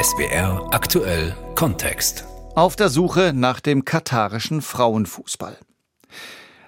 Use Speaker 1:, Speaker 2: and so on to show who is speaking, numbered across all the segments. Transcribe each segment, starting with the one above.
Speaker 1: SBR aktuell Kontext.
Speaker 2: Auf der Suche nach dem katarischen Frauenfußball.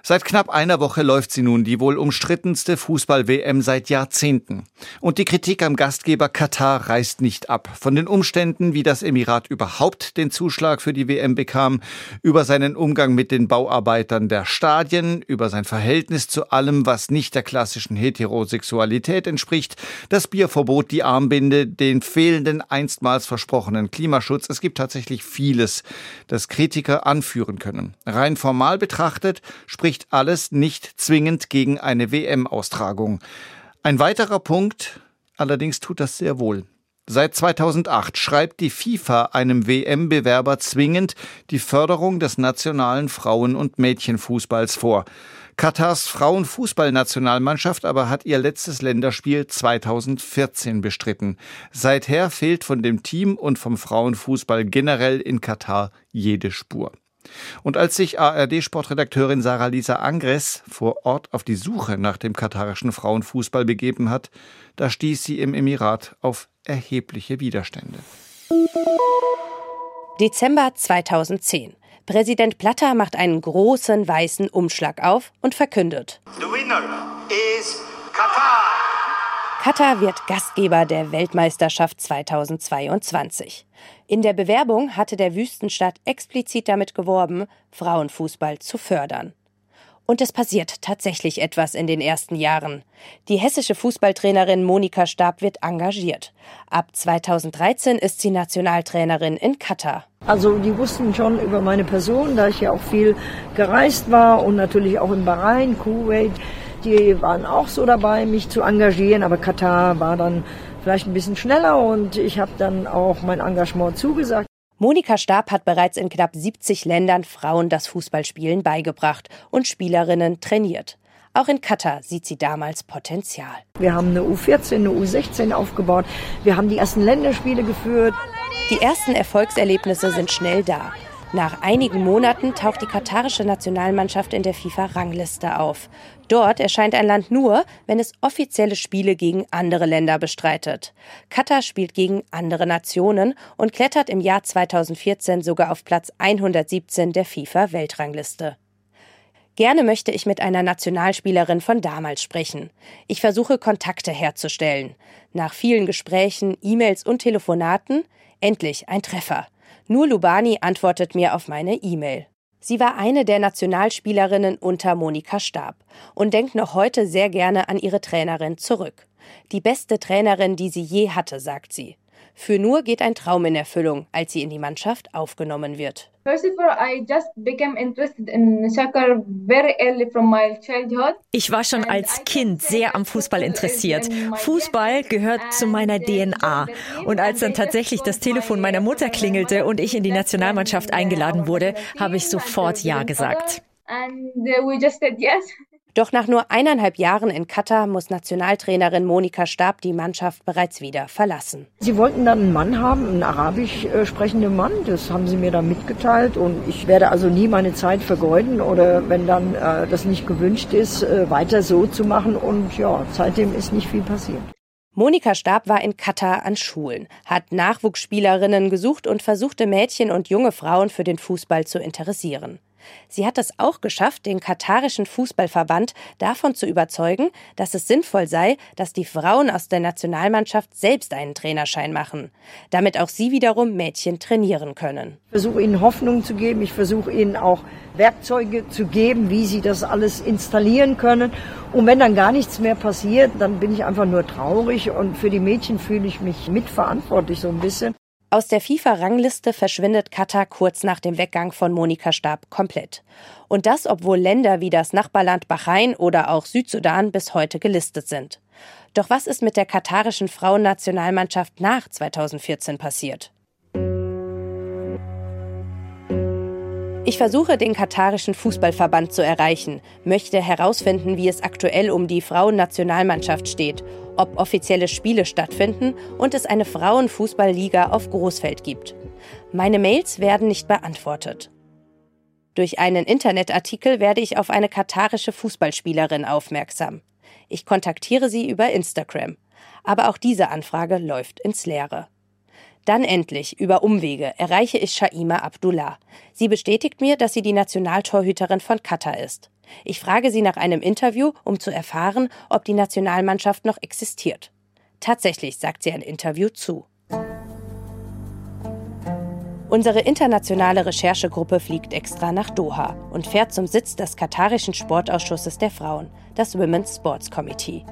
Speaker 2: Seit knapp einer Woche läuft sie nun, die wohl umstrittenste Fußball-WM seit Jahrzehnten. Und die Kritik am Gastgeber Katar reißt nicht ab. Von den Umständen, wie das Emirat überhaupt den Zuschlag für die WM bekam, über seinen Umgang mit den Bauarbeitern der Stadien, über sein Verhältnis zu allem, was nicht der klassischen Heterosexualität entspricht, das Bierverbot, die Armbinde, den fehlenden einstmals versprochenen Klimaschutz. Es gibt tatsächlich vieles, das Kritiker anführen können. Rein formal betrachtet spricht spricht alles nicht zwingend gegen eine WM-Austragung. Ein weiterer Punkt allerdings tut das sehr wohl. Seit 2008 schreibt die FIFA einem WM-Bewerber zwingend die Förderung des nationalen Frauen- und Mädchenfußballs vor. Katars Frauenfußballnationalmannschaft aber hat ihr letztes Länderspiel 2014 bestritten. Seither fehlt von dem Team und vom Frauenfußball generell in Katar jede Spur. Und als sich ARD-Sportredakteurin Sarah-Lisa Angres vor Ort auf die Suche nach dem katarischen Frauenfußball begeben hat, da stieß sie im Emirat auf erhebliche Widerstände.
Speaker 3: Dezember 2010. Präsident Platter macht einen großen weißen Umschlag auf und verkündet: The winner is Katar. Katar wird Gastgeber der Weltmeisterschaft 2022. In der Bewerbung hatte der Wüstenstadt explizit damit geworben, Frauenfußball zu fördern. Und es passiert tatsächlich etwas in den ersten Jahren. Die hessische Fußballtrainerin Monika Stab wird engagiert. Ab 2013 ist sie Nationaltrainerin in Katar.
Speaker 4: Also die wussten schon über meine Person, da ich ja auch viel gereist war und natürlich auch in Bahrain, Kuwait die waren auch so dabei, mich zu engagieren, aber Katar war dann vielleicht ein bisschen schneller und ich habe dann auch mein Engagement zugesagt.
Speaker 3: Monika Stab hat bereits in knapp 70 Ländern Frauen das Fußballspielen beigebracht und Spielerinnen trainiert. Auch in Katar sieht sie damals Potenzial.
Speaker 4: Wir haben eine U14, eine U16 aufgebaut. Wir haben die ersten Länderspiele geführt.
Speaker 3: Die ersten Erfolgserlebnisse sind schnell da. Nach einigen Monaten taucht die katarische Nationalmannschaft in der FIFA-Rangliste auf. Dort erscheint ein Land nur, wenn es offizielle Spiele gegen andere Länder bestreitet. Katar spielt gegen andere Nationen und klettert im Jahr 2014 sogar auf Platz 117 der FIFA-Weltrangliste. Gerne möchte ich mit einer Nationalspielerin von damals sprechen. Ich versuche Kontakte herzustellen. Nach vielen Gesprächen, E-Mails und Telefonaten endlich ein Treffer. Nur Lubani antwortet mir auf meine E-Mail. Sie war eine der Nationalspielerinnen unter Monika Stab und denkt noch heute sehr gerne an ihre Trainerin zurück. Die beste Trainerin, die sie je hatte, sagt sie. Für Nur geht ein Traum in Erfüllung, als sie in die Mannschaft aufgenommen wird.
Speaker 5: Ich war schon als Kind sehr am Fußball interessiert. Fußball gehört zu meiner DNA. Und als dann tatsächlich das Telefon meiner Mutter klingelte und ich in die Nationalmannschaft eingeladen wurde, habe ich sofort Ja gesagt.
Speaker 3: Doch nach nur eineinhalb Jahren in Katar muss Nationaltrainerin Monika Stab die Mannschaft bereits wieder verlassen.
Speaker 4: Sie wollten dann einen Mann haben, einen arabisch äh, sprechenden Mann. Das haben sie mir dann mitgeteilt. Und ich werde also nie meine Zeit vergeuden oder wenn dann äh, das nicht gewünscht ist, äh, weiter so zu machen. Und ja, seitdem ist nicht viel passiert.
Speaker 3: Monika Stab war in Katar an Schulen, hat Nachwuchsspielerinnen gesucht und versuchte Mädchen und junge Frauen für den Fußball zu interessieren. Sie hat es auch geschafft, den katarischen Fußballverband davon zu überzeugen, dass es sinnvoll sei, dass die Frauen aus der Nationalmannschaft selbst einen Trainerschein machen, damit auch sie wiederum Mädchen trainieren können.
Speaker 4: Ich versuche ihnen Hoffnung zu geben, ich versuche ihnen auch Werkzeuge zu geben, wie sie das alles installieren können. Und wenn dann gar nichts mehr passiert, dann bin ich einfach nur traurig und für die Mädchen fühle ich mich mitverantwortlich so ein bisschen.
Speaker 3: Aus der FIFA-Rangliste verschwindet Katar kurz nach dem Weggang von Monika Stab komplett. Und das, obwohl Länder wie das Nachbarland Bahrain oder auch Südsudan bis heute gelistet sind. Doch was ist mit der katarischen Frauennationalmannschaft nach 2014 passiert? Ich versuche, den katarischen Fußballverband zu erreichen, möchte herausfinden, wie es aktuell um die Frauennationalmannschaft steht, ob offizielle Spiele stattfinden und es eine Frauenfußballliga auf Großfeld gibt. Meine Mails werden nicht beantwortet. Durch einen Internetartikel werde ich auf eine katarische Fußballspielerin aufmerksam. Ich kontaktiere sie über Instagram. Aber auch diese Anfrage läuft ins Leere. Dann endlich, über Umwege, erreiche ich Shaima Abdullah. Sie bestätigt mir, dass sie die Nationaltorhüterin von Katar ist. Ich frage sie nach einem Interview, um zu erfahren, ob die Nationalmannschaft noch existiert. Tatsächlich sagt sie ein Interview zu. Unsere internationale Recherchegruppe fliegt extra nach Doha und fährt zum Sitz des katarischen Sportausschusses der Frauen, das Women's Sports Committee.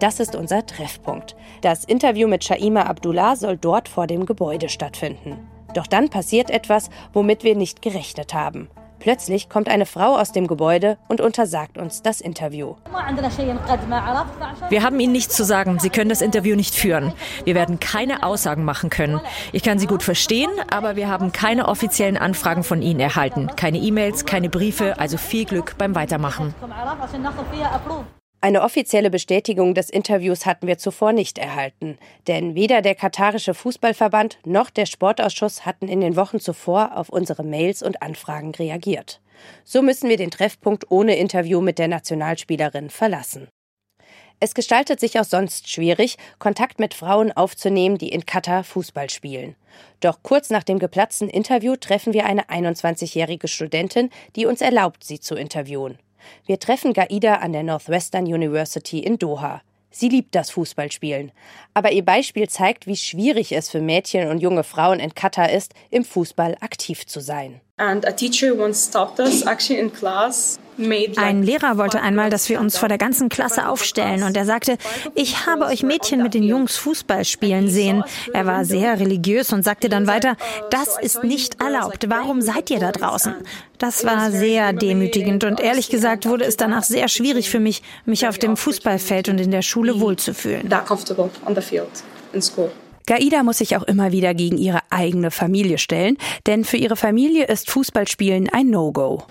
Speaker 3: Das ist unser Treffpunkt. Das Interview mit Shaima Abdullah soll dort vor dem Gebäude stattfinden. Doch dann passiert etwas, womit wir nicht gerechnet haben. Plötzlich kommt eine Frau aus dem Gebäude und untersagt uns das Interview.
Speaker 5: Wir haben Ihnen nichts zu sagen. Sie können das Interview nicht führen. Wir werden keine Aussagen machen können. Ich kann Sie gut verstehen, aber wir haben keine offiziellen Anfragen von Ihnen erhalten. Keine E-Mails, keine Briefe, also viel Glück beim Weitermachen.
Speaker 3: Eine offizielle Bestätigung des Interviews hatten wir zuvor nicht erhalten, denn weder der katarische Fußballverband noch der Sportausschuss hatten in den Wochen zuvor auf unsere Mails und Anfragen reagiert. So müssen wir den Treffpunkt ohne Interview mit der Nationalspielerin verlassen. Es gestaltet sich auch sonst schwierig, Kontakt mit Frauen aufzunehmen, die in Katar Fußball spielen. Doch kurz nach dem geplatzten Interview treffen wir eine 21-jährige Studentin, die uns erlaubt, sie zu interviewen. Wir treffen Gaida an der Northwestern University in Doha. Sie liebt das Fußballspielen. Aber ihr Beispiel zeigt, wie schwierig es für Mädchen und junge Frauen in Katar ist, im Fußball aktiv zu sein.
Speaker 6: Ein Lehrer wollte einmal, dass wir uns vor der ganzen Klasse aufstellen und er sagte, ich habe euch Mädchen mit den Jungs Fußball spielen sehen. Er war sehr religiös und sagte dann weiter, das ist nicht erlaubt. Warum seid ihr da draußen? Das war sehr demütigend und ehrlich gesagt wurde es danach sehr schwierig für mich, mich auf dem Fußballfeld und in der Schule wohlzufühlen.
Speaker 3: Gaida muss sich auch immer wieder gegen ihre eigene Familie stellen, denn für ihre Familie ist Fußballspielen ein No-Go.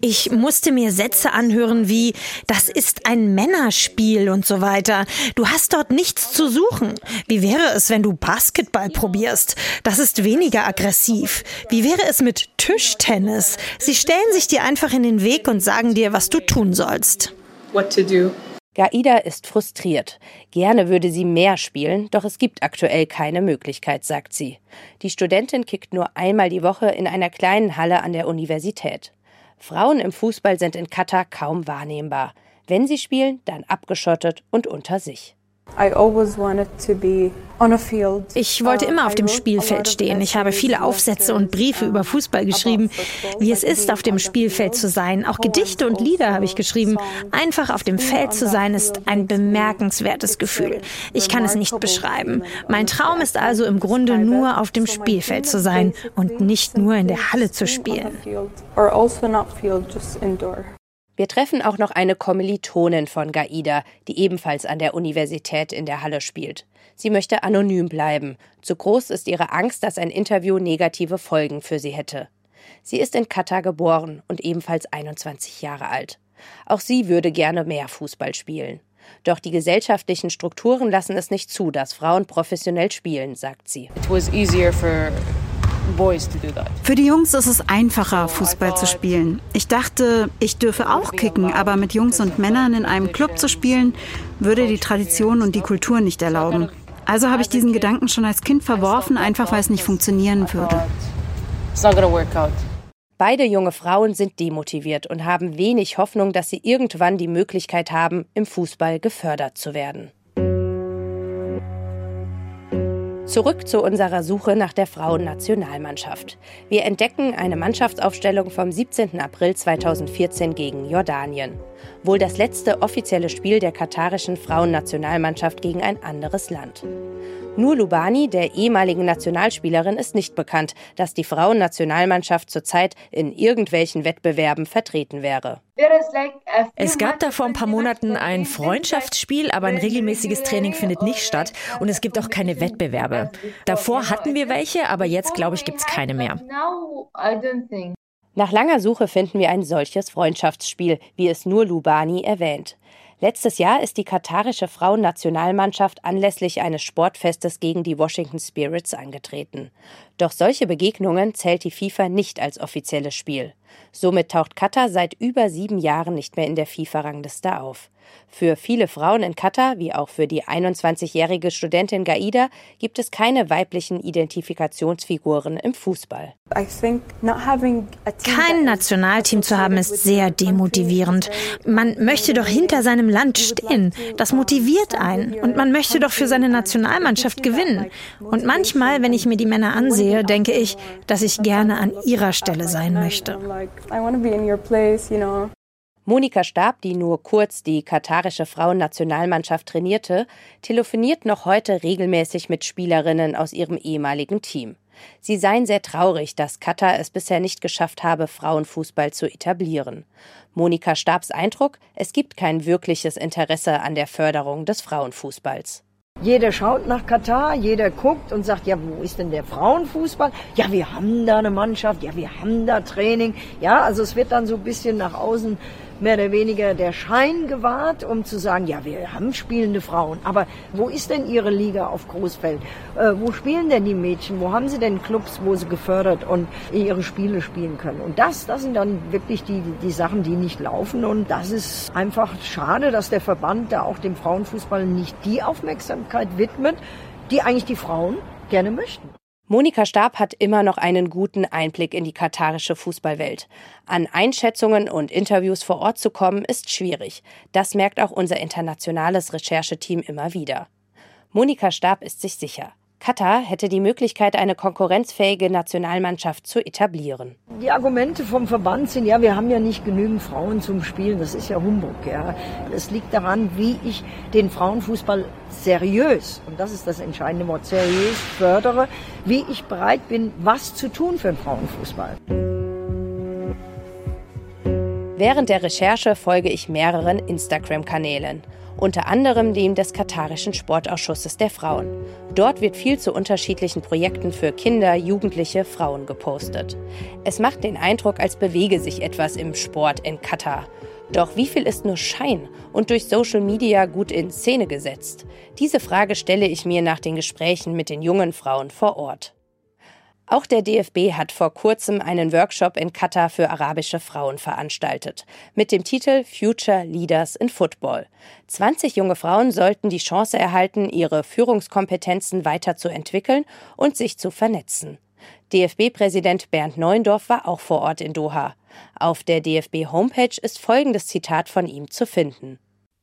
Speaker 6: Ich musste mir Sätze anhören wie, das ist ein Männerspiel und so weiter. Du hast dort nichts zu suchen. Wie wäre es, wenn du Basketball probierst? Das ist weniger aggressiv. Wie wäre es mit Tischtennis? Sie stellen sich dir einfach in den Weg und sagen dir, was du tun sollst.
Speaker 7: What to do.
Speaker 3: Gaida ist frustriert. Gerne würde sie mehr spielen, doch es gibt aktuell keine Möglichkeit, sagt sie. Die Studentin kickt nur einmal die Woche in einer kleinen Halle an der Universität. Frauen im Fußball sind in Katar kaum wahrnehmbar. Wenn sie spielen, dann abgeschottet und unter sich.
Speaker 6: Ich wollte immer auf dem Spielfeld stehen. Ich habe viele Aufsätze und Briefe über Fußball geschrieben, wie es ist, auf dem Spielfeld zu sein. Auch Gedichte und Lieder habe ich geschrieben. Einfach auf dem Feld zu sein, ist ein bemerkenswertes Gefühl. Ich kann es nicht beschreiben. Mein Traum ist also im Grunde nur auf dem Spielfeld zu sein und nicht nur in der Halle zu spielen.
Speaker 3: Wir treffen auch noch eine Kommilitonin von Gaida, die ebenfalls an der Universität in der Halle spielt. Sie möchte anonym bleiben. Zu groß ist ihre Angst, dass ein Interview negative Folgen für sie hätte. Sie ist in Katar geboren und ebenfalls 21 Jahre alt. Auch sie würde gerne mehr Fußball spielen. Doch die gesellschaftlichen Strukturen lassen es nicht zu, dass Frauen professionell spielen, sagt sie. It was easier
Speaker 8: for für die Jungs ist es einfacher, Fußball zu spielen. Ich dachte, ich dürfe auch kicken, aber mit Jungs und Männern in einem Club zu spielen, würde die Tradition und die Kultur nicht erlauben. Also habe ich diesen Gedanken schon als Kind verworfen, einfach weil es nicht funktionieren würde.
Speaker 3: Beide junge Frauen sind demotiviert und haben wenig Hoffnung, dass sie irgendwann die Möglichkeit haben, im Fußball gefördert zu werden. Zurück zu unserer Suche nach der Frauennationalmannschaft. Wir entdecken eine Mannschaftsaufstellung vom 17. April 2014 gegen Jordanien. Wohl das letzte offizielle Spiel der katarischen Frauennationalmannschaft gegen ein anderes Land. Nur Lubani, der ehemaligen Nationalspielerin, ist nicht bekannt, dass die Frauennationalmannschaft zurzeit in irgendwelchen Wettbewerben vertreten wäre.
Speaker 5: Es gab da vor ein paar Monaten ein Freundschaftsspiel, aber ein regelmäßiges Training findet nicht statt und es gibt auch keine Wettbewerbe. Davor hatten wir welche, aber jetzt glaube ich, gibt es keine mehr.
Speaker 3: Nach langer Suche finden wir ein solches Freundschaftsspiel, wie es nur Lubani erwähnt. Letztes Jahr ist die katarische Frauennationalmannschaft anlässlich eines Sportfestes gegen die Washington Spirits angetreten. Doch solche Begegnungen zählt die FIFA nicht als offizielles Spiel. Somit taucht Katar seit über sieben Jahren nicht mehr in der FIFA-Rangliste auf. Für viele Frauen in Katar, wie auch für die 21-jährige Studentin Gaida, gibt es keine weiblichen Identifikationsfiguren im Fußball.
Speaker 6: Kein Nationalteam zu haben ist sehr demotivierend. Man möchte doch hinter seinem Land stehen. Das motiviert einen. Und man möchte doch für seine Nationalmannschaft gewinnen. Und manchmal, wenn ich mir die Männer ansehe, denke ich, dass ich gerne an ihrer Stelle sein möchte.
Speaker 3: Monika Stab, die nur kurz die katarische Frauennationalmannschaft trainierte, telefoniert noch heute regelmäßig mit Spielerinnen aus ihrem ehemaligen Team. Sie seien sehr traurig, dass Katar es bisher nicht geschafft habe, Frauenfußball zu etablieren. Monika Stabs Eindruck, es gibt kein wirkliches Interesse an der Förderung des Frauenfußballs.
Speaker 4: Jeder schaut nach Katar, jeder guckt und sagt, ja, wo ist denn der Frauenfußball? Ja, wir haben da eine Mannschaft, ja, wir haben da Training. Ja, also es wird dann so ein bisschen nach außen mehr oder weniger der Schein gewahrt, um zu sagen, ja, wir haben spielende Frauen. Aber wo ist denn Ihre Liga auf Großfeld? Äh, wo spielen denn die Mädchen? Wo haben sie denn Clubs, wo sie gefördert und ihre Spiele spielen können? Und das, das sind dann wirklich die, die Sachen, die nicht laufen. Und das ist einfach schade, dass der Verband da auch dem Frauenfußball nicht die Aufmerksamkeit widmet, die eigentlich die Frauen gerne möchten.
Speaker 3: Monika Stab hat immer noch einen guten Einblick in die katarische Fußballwelt. An Einschätzungen und Interviews vor Ort zu kommen, ist schwierig. Das merkt auch unser internationales Rechercheteam immer wieder. Monika Stab ist sich sicher. Katar hätte die Möglichkeit, eine konkurrenzfähige Nationalmannschaft zu etablieren.
Speaker 4: Die Argumente vom Verband sind, ja, wir haben ja nicht genügend Frauen zum Spielen. Das ist ja Humbug. Ja. Es liegt daran, wie ich den Frauenfußball seriös, und das ist das entscheidende Wort, seriös fördere, wie ich bereit bin, was zu tun für den Frauenfußball.
Speaker 3: Während der Recherche folge ich mehreren Instagram-Kanälen unter anderem dem des Katarischen Sportausschusses der Frauen. Dort wird viel zu unterschiedlichen Projekten für Kinder, Jugendliche, Frauen gepostet. Es macht den Eindruck, als bewege sich etwas im Sport in Katar. Doch wie viel ist nur Schein und durch Social Media gut in Szene gesetzt? Diese Frage stelle ich mir nach den Gesprächen mit den jungen Frauen vor Ort. Auch der DFB hat vor kurzem einen Workshop in Katar für arabische Frauen veranstaltet, mit dem Titel Future Leaders in Football. 20 junge Frauen sollten die Chance erhalten, ihre Führungskompetenzen weiterzuentwickeln und sich zu vernetzen. DFB-Präsident Bernd Neuendorf war auch vor Ort in Doha. Auf der DFB-Homepage ist folgendes Zitat von ihm zu finden.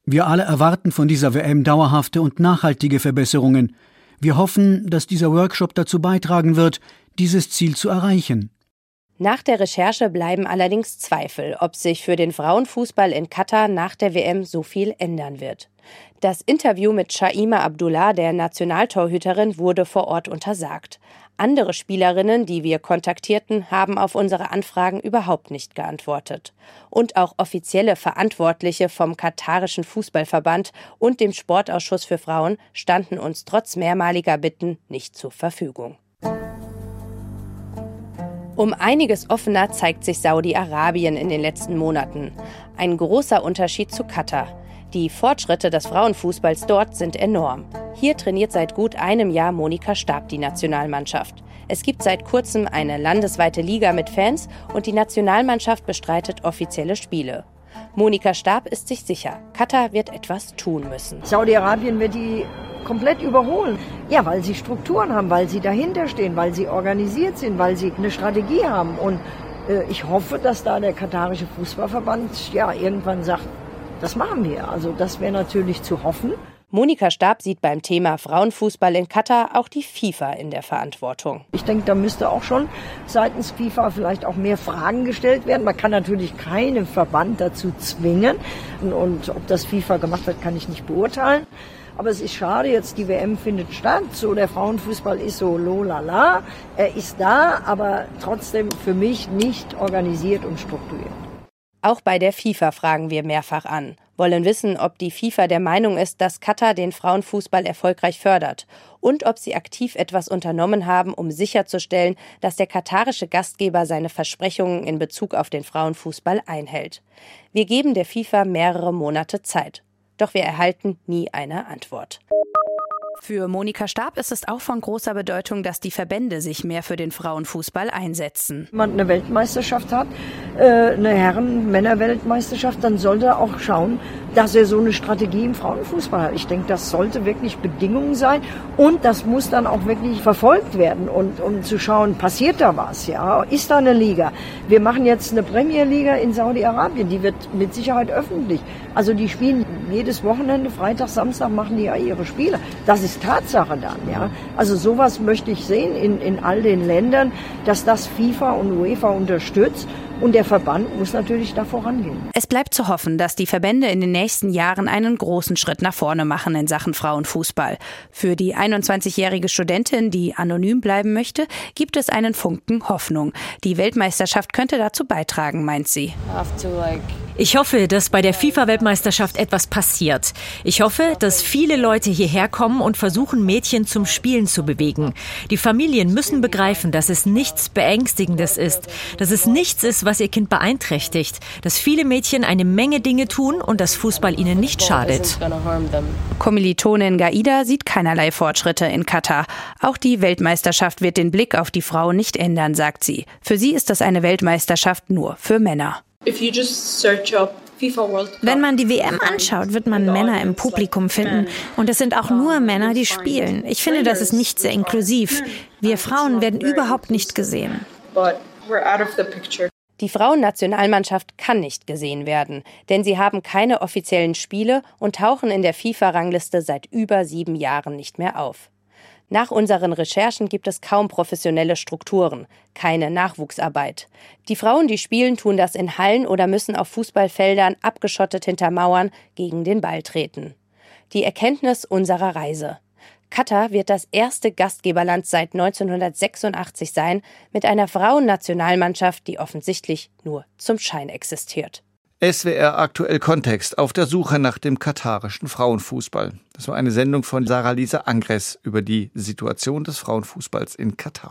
Speaker 9: Wir alle erwarten von dieser WM dauerhafte und nachhaltige Verbesserungen. Wir hoffen, dass dieser Workshop dazu beitragen wird, dieses Ziel zu erreichen.
Speaker 3: Nach der Recherche bleiben allerdings Zweifel, ob sich für den Frauenfußball in Katar nach der WM so viel ändern wird. Das Interview mit Shaima Abdullah, der Nationaltorhüterin, wurde vor Ort untersagt. Andere Spielerinnen, die wir kontaktierten, haben auf unsere Anfragen überhaupt nicht geantwortet. Und auch offizielle Verantwortliche vom katarischen Fußballverband und dem Sportausschuss für Frauen standen uns trotz mehrmaliger Bitten nicht zur Verfügung. Um einiges offener zeigt sich Saudi-Arabien in den letzten Monaten. Ein großer Unterschied zu Katar. Die Fortschritte des Frauenfußballs dort sind enorm. Hier trainiert seit gut einem Jahr Monika Stab die Nationalmannschaft. Es gibt seit kurzem eine landesweite Liga mit Fans und die Nationalmannschaft bestreitet offizielle Spiele. Monika Stab ist sich sicher, Katar wird etwas tun müssen.
Speaker 4: Saudi-Arabien wird die komplett überholen. Ja, weil sie Strukturen haben, weil sie dahinter stehen, weil sie organisiert sind, weil sie eine Strategie haben. Und äh, ich hoffe, dass da der katarische Fußballverband ja irgendwann sagt, das machen wir. Also das wäre natürlich zu hoffen.
Speaker 3: Monika Stab sieht beim Thema Frauenfußball in Katar auch die FIFA in der Verantwortung.
Speaker 4: Ich denke, da müsste auch schon seitens FIFA vielleicht auch mehr Fragen gestellt werden. Man kann natürlich keinen Verband dazu zwingen. Und ob das FIFA gemacht hat, kann ich nicht beurteilen. Aber es ist schade, jetzt die WM findet statt. So, der Frauenfußball ist so lolala. Er ist da, aber trotzdem für mich nicht organisiert und strukturiert.
Speaker 3: Auch bei der FIFA fragen wir mehrfach an, wollen wissen, ob die FIFA der Meinung ist, dass Katar den Frauenfußball erfolgreich fördert und ob sie aktiv etwas unternommen haben, um sicherzustellen, dass der katarische Gastgeber seine Versprechungen in Bezug auf den Frauenfußball einhält. Wir geben der FIFA mehrere Monate Zeit doch wir erhalten nie eine Antwort. Für Monika Stab ist es auch von großer Bedeutung, dass die Verbände sich mehr für den Frauenfußball einsetzen.
Speaker 4: Wenn man eine Weltmeisterschaft hat, äh, eine Herren-Männer-Weltmeisterschaft, dann sollte er auch schauen, dass er so eine Strategie im Frauenfußball hat. Ich denke, das sollte wirklich Bedingungen sein und das muss dann auch wirklich verfolgt werden und um zu schauen, passiert da was, ja? Ist da eine Liga? Wir machen jetzt eine Premierliga in Saudi-Arabien, die wird mit Sicherheit öffentlich. Also die spielen jedes Wochenende, Freitag, Samstag machen die ja ihre Spiele. Das ist Tatsache dann, ja. Also sowas möchte ich sehen in, in all den Ländern, dass das FIFA und UEFA unterstützt und der Verband muss natürlich da vorangehen.
Speaker 3: Es bleibt zu hoffen, dass die Verbände in den nächsten Jahren einen großen Schritt nach vorne machen in Sachen Frauenfußball. Für die 21-jährige Studentin, die anonym bleiben möchte, gibt es einen Funken Hoffnung. Die Weltmeisterschaft könnte dazu beitragen, meint sie.
Speaker 5: Ich hoffe, dass bei der FIFA-Weltmeisterschaft etwas passiert. Ich hoffe, dass viele Leute hierher kommen und versuchen, Mädchen zum Spielen zu bewegen. Die Familien müssen begreifen, dass es nichts Beängstigendes ist, dass es nichts ist, was ihr Kind beeinträchtigt, dass viele Mädchen eine Menge Dinge tun und dass Fußball ihnen nicht schadet.
Speaker 3: Kommilitonin Gaida sieht keinerlei Fortschritte in Katar. Auch die Weltmeisterschaft wird den Blick auf die Frau nicht ändern, sagt sie. Für sie ist das eine Weltmeisterschaft nur für Männer.
Speaker 6: Wenn man die WM anschaut, wird man Männer im Publikum finden. Und es sind auch nur Männer, die spielen. Ich finde, das ist nicht sehr inklusiv. Wir Frauen werden überhaupt nicht gesehen.
Speaker 3: Die Frauennationalmannschaft kann nicht gesehen werden, denn sie haben keine offiziellen Spiele und tauchen in der FIFA-Rangliste seit über sieben Jahren nicht mehr auf. Nach unseren Recherchen gibt es kaum professionelle Strukturen, keine Nachwuchsarbeit. Die Frauen, die spielen, tun das in Hallen oder müssen auf Fußballfeldern abgeschottet hinter Mauern gegen den Ball treten. Die Erkenntnis unserer Reise. Katar wird das erste Gastgeberland seit 1986 sein mit einer Frauennationalmannschaft, die offensichtlich nur zum Schein existiert.
Speaker 2: SWR aktuell Kontext auf der Suche nach dem katarischen Frauenfußball. Das war eine Sendung von Sarah Lisa Angres über die Situation des Frauenfußballs in Katar.